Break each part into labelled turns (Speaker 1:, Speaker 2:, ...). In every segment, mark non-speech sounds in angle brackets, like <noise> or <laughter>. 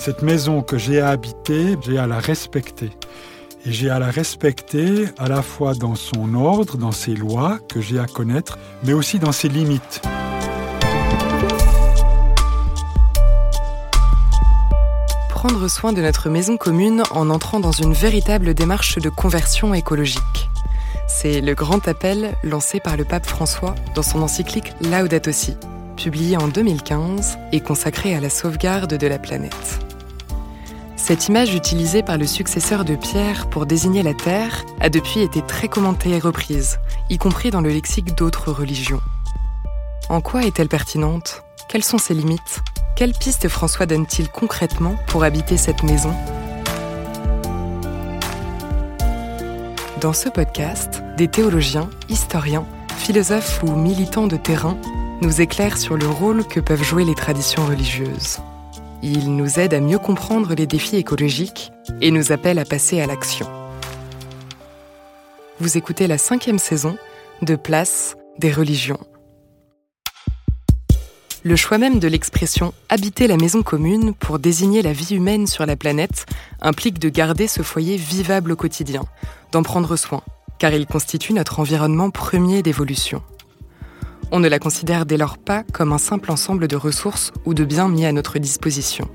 Speaker 1: Cette maison que j'ai à habiter, j'ai à la respecter. Et j'ai à la respecter à la fois dans son ordre, dans ses lois que j'ai à connaître, mais aussi dans ses limites.
Speaker 2: Prendre soin de notre maison commune en entrant dans une véritable démarche de conversion écologique. C'est le grand appel lancé par le pape François dans son encyclique Laudato Si, publié en 2015 et consacré à la sauvegarde de la planète. Cette image utilisée par le successeur de Pierre pour désigner la Terre a depuis été très commentée et reprise, y compris dans le lexique d'autres religions. En quoi est-elle pertinente? Quelles sont ses limites? Quelles pistes François donne-t-il concrètement pour habiter cette maison? Dans ce podcast, des théologiens, historiens, philosophes ou militants de terrain nous éclairent sur le rôle que peuvent jouer les traditions religieuses. Il nous aide à mieux comprendre les défis écologiques et nous appelle à passer à l'action. Vous écoutez la cinquième saison de Place des religions. Le choix même de l'expression habiter la maison commune pour désigner la vie humaine sur la planète implique de garder ce foyer vivable au quotidien, d'en prendre soin, car il constitue notre environnement premier d'évolution. On ne la considère dès lors pas comme un simple ensemble de ressources ou de biens mis à notre disposition.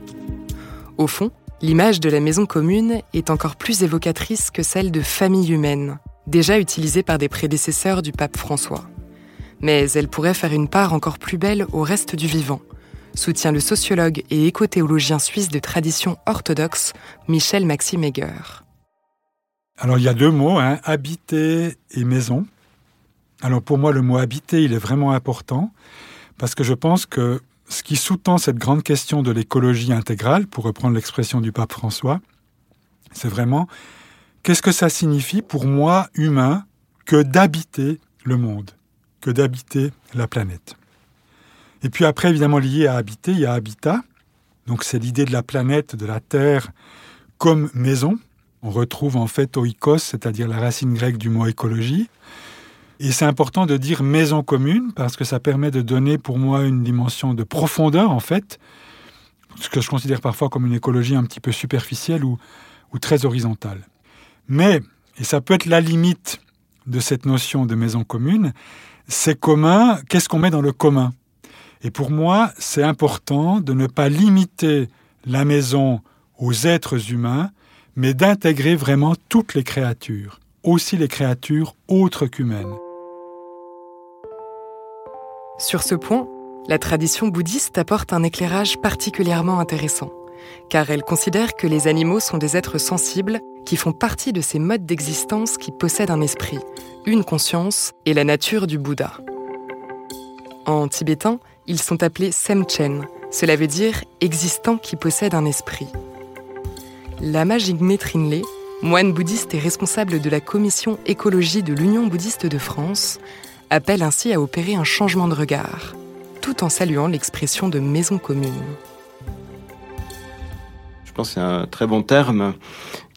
Speaker 2: Au fond, l'image de la maison commune est encore plus évocatrice que celle de famille humaine, déjà utilisée par des prédécesseurs du pape François. Mais elle pourrait faire une part encore plus belle au reste du vivant, soutient le sociologue et écothéologien suisse de tradition orthodoxe Michel Maxime Heger.
Speaker 1: Alors il y a deux mots, hein, habiter et maison. Alors pour moi, le mot habiter, il est vraiment important parce que je pense que ce qui sous-tend cette grande question de l'écologie intégrale, pour reprendre l'expression du pape François, c'est vraiment qu'est-ce que ça signifie pour moi, humain, que d'habiter le monde, que d'habiter la planète. Et puis après, évidemment, lié à habiter, il y a habitat. Donc c'est l'idée de la planète, de la Terre, comme maison. On retrouve en fait oikos, c'est-à-dire la racine grecque du mot écologie. Et c'est important de dire maison commune parce que ça permet de donner pour moi une dimension de profondeur en fait, ce que je considère parfois comme une écologie un petit peu superficielle ou, très horizontale. Mais, et ça peut être la limite de cette notion de maison commune, c'est commun, qu'est-ce qu'on met dans le commun? Et pour moi, c'est important de ne pas limiter la maison aux êtres humains, mais d'intégrer vraiment toutes les créatures, aussi les créatures autres qu'humaines.
Speaker 2: Sur ce point, la tradition bouddhiste apporte un éclairage particulièrement intéressant, car elle considère que les animaux sont des êtres sensibles qui font partie de ces modes d'existence qui possèdent un esprit, une conscience et la nature du Bouddha. En tibétain, ils sont appelés Semchen, cela veut dire existant qui possède un esprit. Lama Jigme Trinley, moine bouddhiste et responsable de la commission écologie de l'Union bouddhiste de France, appelle ainsi à opérer un changement de regard, tout en saluant l'expression de maison commune.
Speaker 3: Je pense que c'est un très bon terme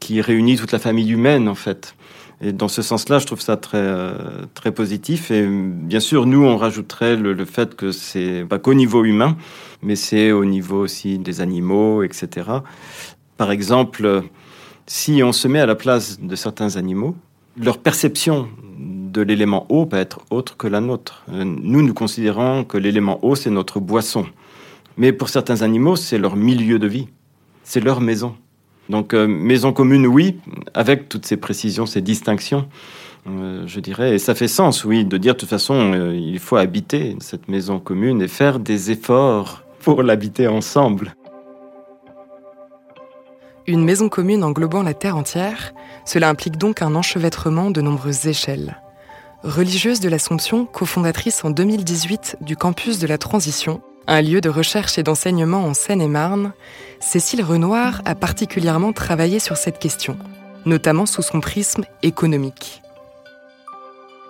Speaker 3: qui réunit toute la famille humaine en fait. Et dans ce sens-là, je trouve ça très euh, très positif. Et bien sûr, nous, on rajouterait le, fait que c'est pas qu'au niveau humain, mais c'est au niveau aussi des animaux, etc. Par exemple, si on se met à la place de certains animaux, leur perception de l'élément eau peut être autre que la nôtre. Euh, nous, nous considérons que l'élément eau, c'est notre boisson. Mais pour certains animaux, c'est leur milieu de vie. C'est leur maison. Donc, euh, maison commune, oui, avec toutes ces précisions, ces distinctions, euh, je dirais. Et ça fait sens, oui, de dire de toute façon, il faut habiter cette maison commune et faire des efforts pour l'habiter ensemble.
Speaker 2: Une maison commune englobant la Terre entière, cela implique donc un enchevêtrement de nombreuses échelles. Religieuse de l'Assomption, cofondatrice en 2018 du campus de la Transition, un lieu de recherche et d'enseignement en Seine-et-Marne, Cécile Renoir a particulièrement travaillé sur cette question, notamment sous son prisme économique.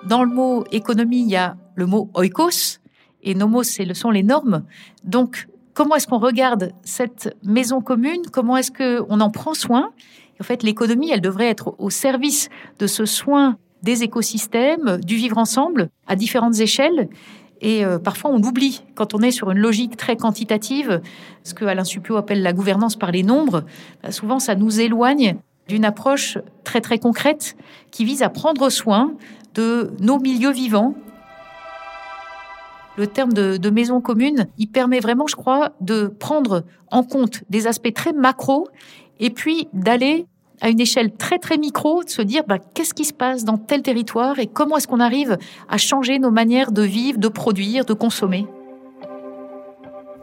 Speaker 4: Dans le mot économie, il y a le mot oikos, et nomos, ce sont les normes. Donc, comment est-ce qu'on regarde cette maison commune? Comment est-ce qu'on en prend soin? En fait, l'économie, elle devrait être au service de ce soin des écosystèmes, du vivre ensemble, à différentes échelles. Et euh, parfois, on oublie quand on est sur une logique très quantitative, ce que Alain Supio appelle la gouvernance par les nombres. Bah, souvent, ça nous éloigne d'une approche très très concrète qui vise à prendre soin de nos milieux vivants. Le terme de, maison commune, il permet vraiment, je crois, de prendre en compte des aspects très macro et puis d'aller à une échelle très très micro, de se dire bah, qu'est-ce qui se passe dans tel territoire et comment est-ce qu'on arrive à changer nos manières de vivre, de produire, de consommer?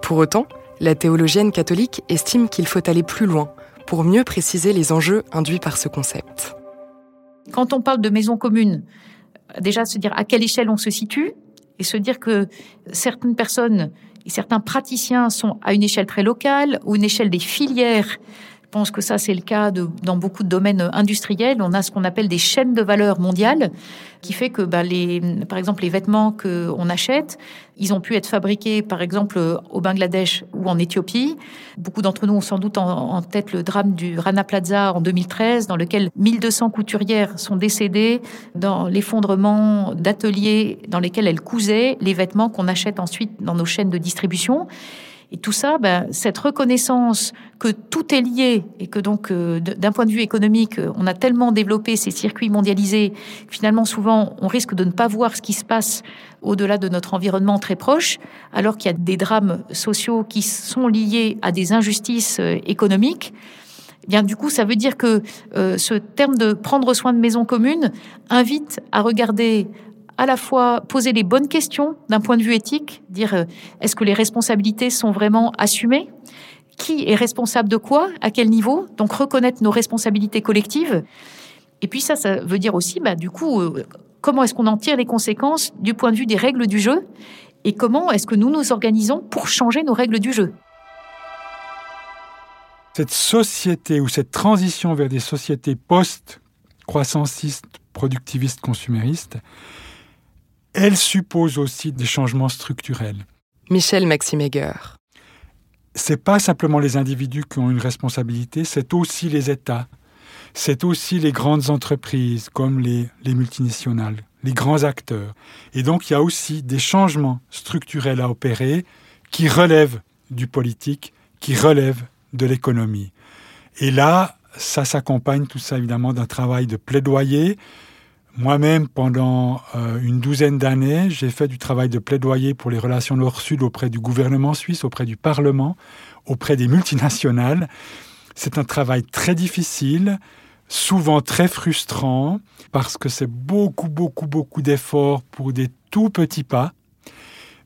Speaker 2: Pour autant, la théologienne catholique estime qu'il faut aller plus loin pour mieux préciser les enjeux induits par ce concept.
Speaker 4: Quand on parle de maison commune, déjà se dire à quelle échelle on se situe et se dire que certaines personnes et certains praticiens sont à une échelle très locale ou une échelle des filières pense que ça, c'est le cas dans beaucoup de domaines industriels. On a ce qu'on appelle des chaînes de valeur mondiales, qui fait que, bah, par exemple, les vêtements qu'on achète, ils ont pu être fabriqués, par exemple, au Bangladesh ou en Éthiopie. Beaucoup d'entre nous ont sans doute en, tête le drame du Rana Plaza en 2013, dans lequel 1200 couturières sont décédées dans l'effondrement d'ateliers dans lesquels elles cousaient les vêtements qu'on achète ensuite dans nos chaînes de distribution. Et tout ça, ben, cette reconnaissance que tout est lié et que donc, euh, d'un point de vue économique, euh, on a tellement développé ces circuits mondialisés, finalement, souvent, on risque de ne pas voir ce qui se passe au-delà de notre environnement très proche, alors qu'il y a des drames sociaux qui sont liés à des injustices euh, économiques. Eh bien, du coup, ça veut dire que ce terme de prendre soin de maison commune invite à regarder à la fois poser les bonnes questions d'un point de vue éthique, dire euh, est-ce que les responsabilités sont vraiment assumées? Qui est responsable de quoi? À quel niveau? Donc reconnaître nos responsabilités collectives. Et puis ça, ça veut dire aussi, bah, du coup, euh, comment est-ce qu'on en tire les conséquences du point de vue des règles du jeu? Et comment est-ce que nous nous organisons pour changer nos règles du jeu?
Speaker 1: Cette société ou cette transition vers des sociétés post-croissancistes, productivistes, consuméristes, elle suppose aussi des changements structurels.
Speaker 2: Michel Maximegger.
Speaker 1: C'est pas simplement les individus qui ont une responsabilité, c'est aussi les États, c'est aussi les grandes entreprises comme les, les multinationales, les grands acteurs. Et donc il y a aussi des changements structurels à opérer qui relèvent du politique, qui relèvent de l'économie. Et là, ça s'accompagne tout ça évidemment d'un travail de plaidoyer, moi-même, pendant euh, une douzaine d'années, j'ai fait du travail de plaidoyer pour les relations Nord-Sud auprès du gouvernement suisse, auprès du Parlement, auprès des multinationales. C'est un travail très difficile, souvent très frustrant, parce que c'est beaucoup, beaucoup, beaucoup d'efforts pour des tout petits pas.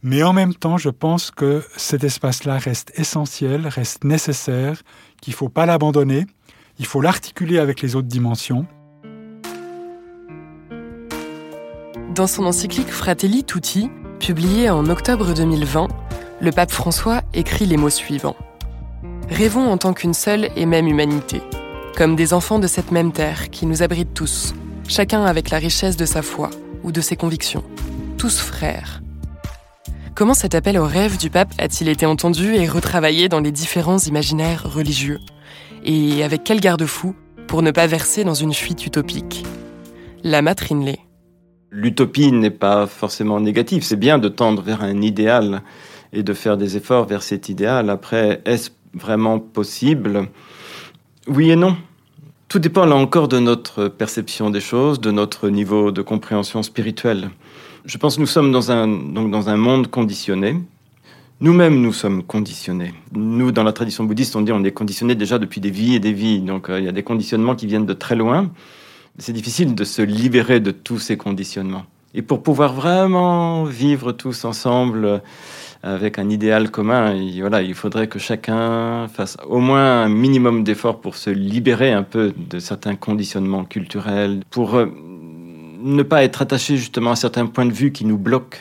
Speaker 1: Mais en même temps, je pense que cet espace-là reste essentiel, reste nécessaire, qu'il ne faut pas l'abandonner, il faut l'articuler avec les autres dimensions.
Speaker 2: Dans son encyclique Fratelli Tutti, publiée en octobre 2020, le pape François écrit les mots suivants. Rêvons en tant qu'une seule et même humanité, comme des enfants de cette même terre qui nous abrite tous, chacun avec la richesse de sa foi ou de ses convictions, tous frères. Comment cet appel au rêve du pape a-t-il été entendu et retravaillé dans les différents imaginaires religieux? Et avec quel garde-fou pour ne pas verser dans une fuite utopique? La Trinley.
Speaker 3: L'utopie n'est pas forcément négative. C'est bien de tendre vers un idéal et de faire des efforts vers cet idéal. Après, est-ce vraiment possible? Oui et non. Tout dépend là encore de notre perception des choses, de notre niveau de compréhension spirituelle. Je pense que nous sommes dans un, donc dans un monde conditionné. Nous-mêmes, nous sommes conditionnés. Nous, dans la tradition bouddhiste, on dit on est conditionné déjà depuis des vies et des vies. Donc euh, il y a des conditionnements qui viennent de très loin c'est difficile de se libérer de tous ces conditionnements. Et pour pouvoir vraiment vivre tous ensemble euh, avec un idéal commun, il, voilà, il faudrait que chacun fasse au moins un minimum d'efforts pour se libérer un peu de certains conditionnements culturels, pour euh, ne pas être attaché justement à certains points de vue qui nous bloquent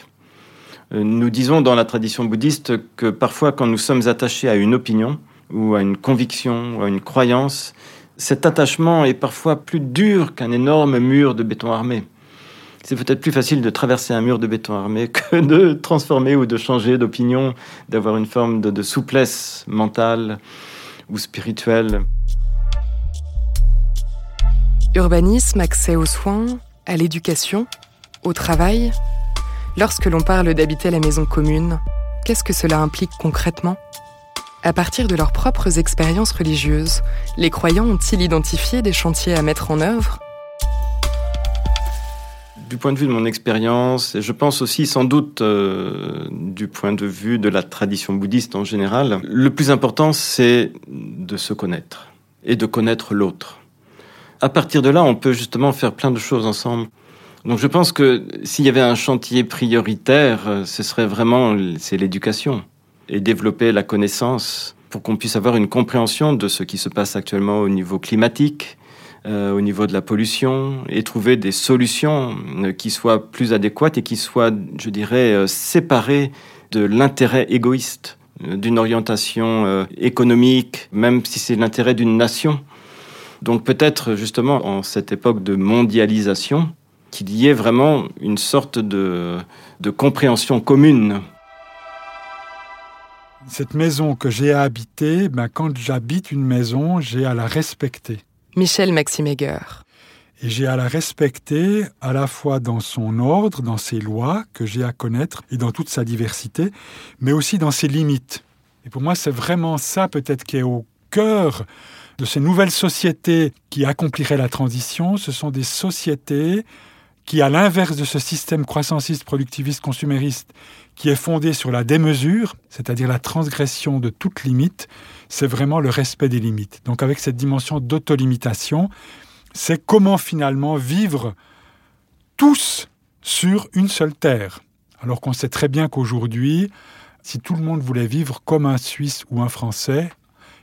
Speaker 3: Euh, nous disons dans la tradition bouddhiste que parfois quand nous sommes attachés à une opinion ou à une conviction ou à une croyance, cet attachement est parfois plus dur qu'un énorme mur de béton armé. C'est peut-être plus facile de traverser un mur de béton armé <laughs> que de transformer ou de changer d'opinion, d'avoir une forme de, souplesse mentale ou spirituelle.
Speaker 2: Urbanisme, accès aux soins, à l'éducation, au travail. Lorsque l'on parle d'habiter la maison commune, qu'est-ce que cela implique concrètement? À partir de leurs propres expériences religieuses, les croyants ont-ils identifié des chantiers à mettre en œuvre?
Speaker 3: Du point de vue de mon expérience, et je pense aussi sans doute euh, du point de vue de la tradition bouddhiste en général, le plus important c'est de se connaître et de connaître l'autre. À partir de là, on peut justement faire plein de choses ensemble. Donc je pense que s'il y avait un chantier prioritaire, euh, ce serait vraiment c'est l'éducation et développer la connaissance pour qu'on puisse avoir une compréhension de ce qui se passe actuellement au niveau climatique, euh, au niveau de la pollution, et trouver des solutions euh, qui soient plus adéquates et qui soient, je dirais, séparées de l'intérêt égoïste d'une orientation économique, même si c'est l'intérêt d'une nation. Donc peut-être justement en cette époque de mondialisation, qu'il y ait vraiment une sorte de, compréhension commune.
Speaker 1: Cette maison que j'ai à habiter, ben, quand j'habite une maison, j'ai à la respecter.
Speaker 2: Michel Maximeger.
Speaker 1: Et j'ai à la respecter à la fois dans son ordre, dans ses lois que j'ai à connaître et dans toute sa diversité, mais aussi dans ses limites. Et pour moi, c'est vraiment ça peut-être qui est au cœur de ces nouvelles sociétés qui accompliraient la transition. Ce sont des sociétés qui, à l'inverse de ce système croissanciste, productiviste, consumériste, qui est fondé sur la démesure, c'est-à-dire la transgression de toute limite, c'est vraiment le respect des limites. Donc avec cette dimension d'autolimitation, c'est comment finalement vivre tous sur une seule terre. Alors qu'on sait très bien qu'aujourd'hui, si tout le monde voulait vivre comme un Suisse ou un Français,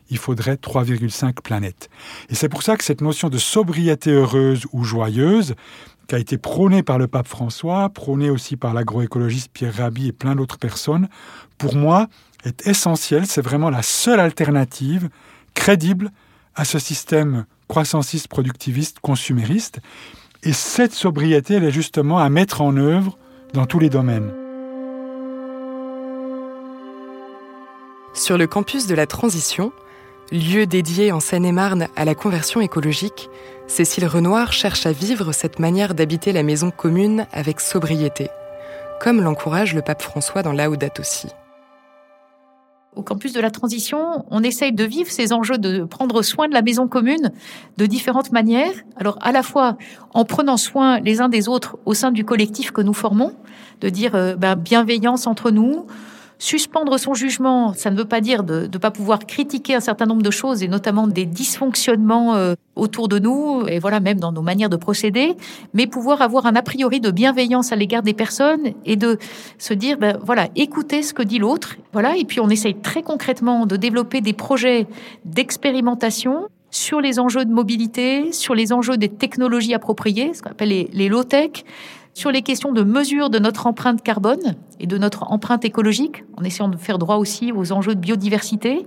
Speaker 1: il faudrait 3,5 planètes. Et c'est pour ça que cette notion de sobriété heureuse ou joyeuse, qui a été prôné par le pape François, prôné aussi par l'agroécologiste Pierre Rabhi et plein d'autres personnes, pour moi, est essentiel. C'est vraiment la seule alternative crédible à ce système croissanciste, productiviste, consumériste. Et cette sobriété, elle est justement à mettre en œuvre dans tous les domaines.
Speaker 2: Sur le campus de la transition, lieu dédié en Seine-et-Marne à la conversion écologique, Cécile Renoir cherche à vivre cette manière d'habiter la maison commune avec sobriété, comme l'encourage le pape François dans Laudato Si.
Speaker 4: Au campus de la transition, on essaye de vivre ces enjeux de prendre soin de la maison commune de différentes manières. Alors à la fois en prenant soin les uns des autres au sein du collectif que nous formons, de dire euh, ben, bienveillance entre nous, Suspendre son jugement, ça ne veut pas dire de ne pas pouvoir critiquer un certain nombre de choses et notamment des dysfonctionnements euh, autour de nous et voilà même dans nos manières de procéder, mais pouvoir avoir un a priori de bienveillance à l'égard des personnes et de se dire ben voilà écouter ce que dit l'autre, voilà et puis on essaye très concrètement de développer des projets d'expérimentation sur les enjeux de mobilité, sur les enjeux des technologies appropriées, ce qu'on appelle les, les low-tech, sur les questions de mesure de notre empreinte carbone de notre empreinte écologique, en essayant de faire droit aussi aux enjeux de biodiversité.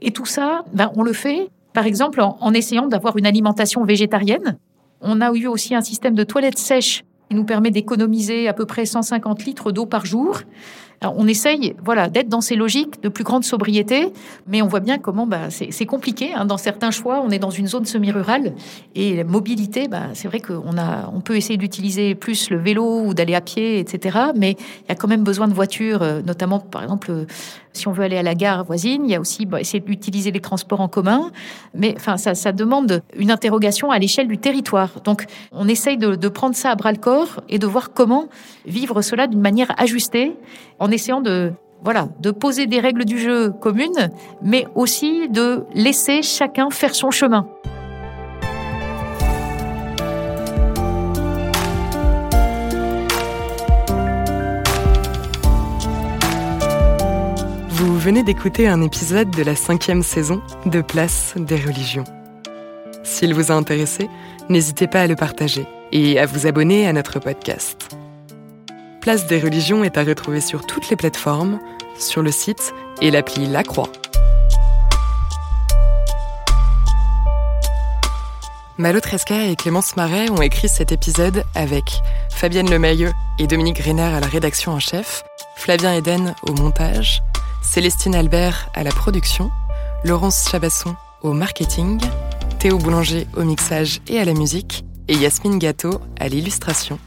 Speaker 4: Et tout ça, ben, on le fait, par exemple, en, essayant d'avoir une alimentation végétarienne. On a eu aussi un système de toilettes sèches qui nous permet d'économiser à peu près 150 litres d'eau par jour on essaye voilà, d'être dans ces logiques de plus grande sobriété, mais on voit bien comment bah, c'est compliqué. Hein. Dans certains choix, on est dans une zone semi-rurale et la mobilité, bah, c'est vrai qu'on a, on peut essayer d'utiliser plus le vélo ou d'aller à pied, etc. Mais il y a quand même besoin de voitures, euh, notamment par exemple si on veut aller à la gare voisine, il y a aussi bah, essayer d'utiliser les transports en commun. Mais enfin, ça, demande une interrogation à l'échelle du territoire. Donc, on essaye de, de prendre ça à bras le corps et de voir comment vivre cela d'une manière ajustée, en essayant de voilà, de poser des règles du jeu communes, mais aussi de laisser chacun faire son chemin.
Speaker 2: Venez d'écouter un épisode de la cinquième saison de Place des religions. S'il vous a intéressé, n'hésitez pas à le partager et à vous abonner à notre podcast. Place des religions est à retrouver sur toutes les plateformes, sur le site et l'appli La Croix. Malo Tresca et Clémence Marais ont écrit cet épisode avec Fabienne Lemayeux et Dominique Griner à la rédaction en chef, Flavien Eden au montage, Célestine Albert à la production, Laurence Chabasson au marketing, Théo Boulanger au mixage et à la musique, et Yasmine Gâteau à l'illustration.